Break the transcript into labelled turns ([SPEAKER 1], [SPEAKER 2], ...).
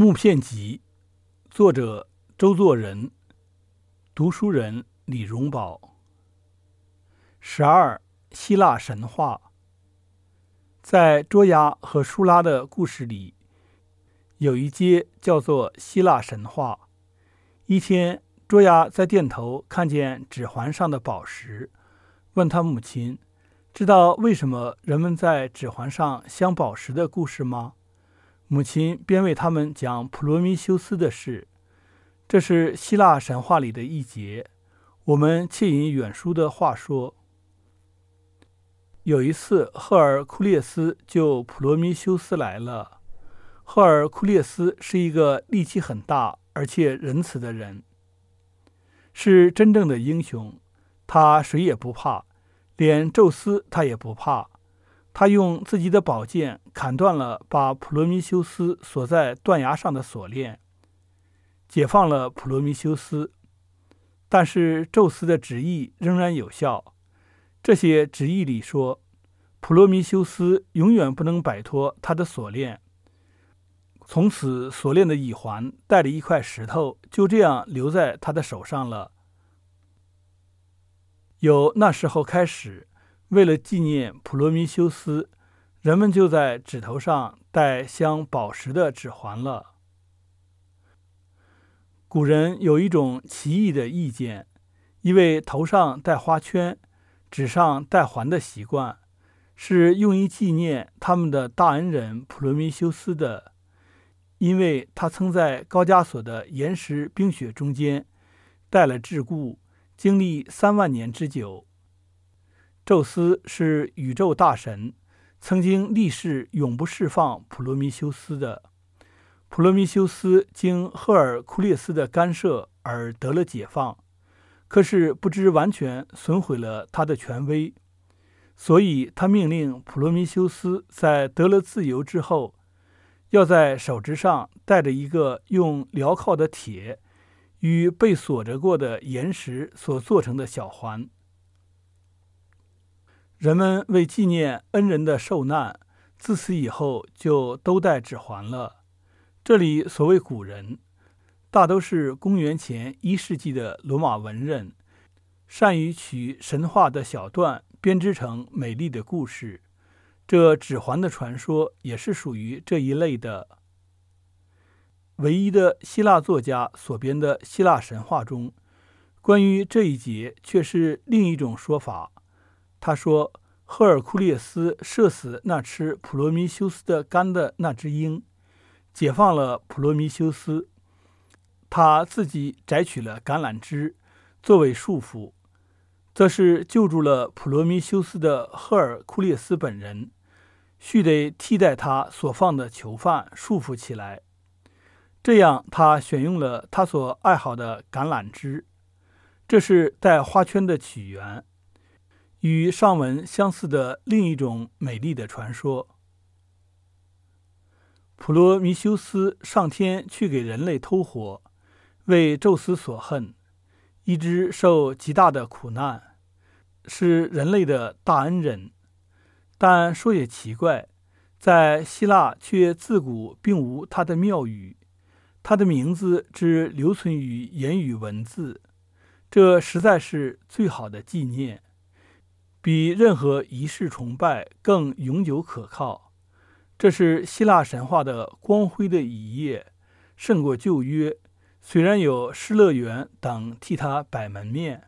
[SPEAKER 1] 木片集，作者周作人，读书人李荣宝。十二，希腊神话。在卓雅和舒拉的故事里，有一节叫做希腊神话。一天，卓雅在店头看见指环上的宝石，问他母亲：“知道为什么人们在指环上镶宝石的故事吗？”母亲便为他们讲普罗米修斯的事，这是希腊神话里的一节。我们窃引远书的话说，有一次赫尔库列斯救普罗米修斯来了。赫尔库列斯是一个力气很大而且仁慈的人，是真正的英雄。他谁也不怕，连宙斯他也不怕。他用自己的宝剑砍断了把普罗米修斯锁在断崖上的锁链，解放了普罗米修斯。但是宙斯的旨意仍然有效。这些旨意里说，普罗米修斯永远不能摆脱他的锁链。从此，锁链的一环带着一块石头，就这样留在他的手上了。由那时候开始。为了纪念普罗米修斯，人们就在指头上戴镶宝石的指环了。古人有一种奇异的意见，因为头上戴花圈、指上戴环的习惯，是用于纪念他们的大恩人普罗米修斯的，因为他曾在高加索的岩石冰雪中间待了桎梏，经历三万年之久。宙斯是宇宙大神，曾经立誓永不释放普罗米修斯的。普罗米修斯经赫尔库列斯的干涉而得了解放，可是不知完全损毁了他的权威，所以他命令普罗米修斯在得了自由之后，要在手指上戴着一个用镣铐的铁与被锁着过的岩石所做成的小环。人们为纪念恩人的受难，自此以后就都戴指环了。这里所谓古人，大都是公元前一世纪的罗马文人，善于取神话的小段编织成美丽的故事。这指环的传说也是属于这一类的。唯一的希腊作家所编的希腊神话中，关于这一节却是另一种说法。他说：“赫尔库列斯射死那吃普罗米修斯的肝的那只鹰，解放了普罗米修斯。他自己摘取了橄榄枝作为束缚，则是救助了普罗米修斯的赫尔库列斯本人，须得替代他所放的囚犯束缚起来。这样，他选用了他所爱好的橄榄枝，这是带花圈的起源。”与上文相似的另一种美丽的传说：普罗米修斯上天去给人类偷火，为宙斯所恨，一直受极大的苦难，是人类的大恩人。但说也奇怪，在希腊却自古并无他的庙宇，他的名字只留存于言语文字，这实在是最好的纪念。比任何仪式崇拜更永久可靠，这是希腊神话的光辉的一页，胜过旧约。虽然有失乐园等替他摆门面。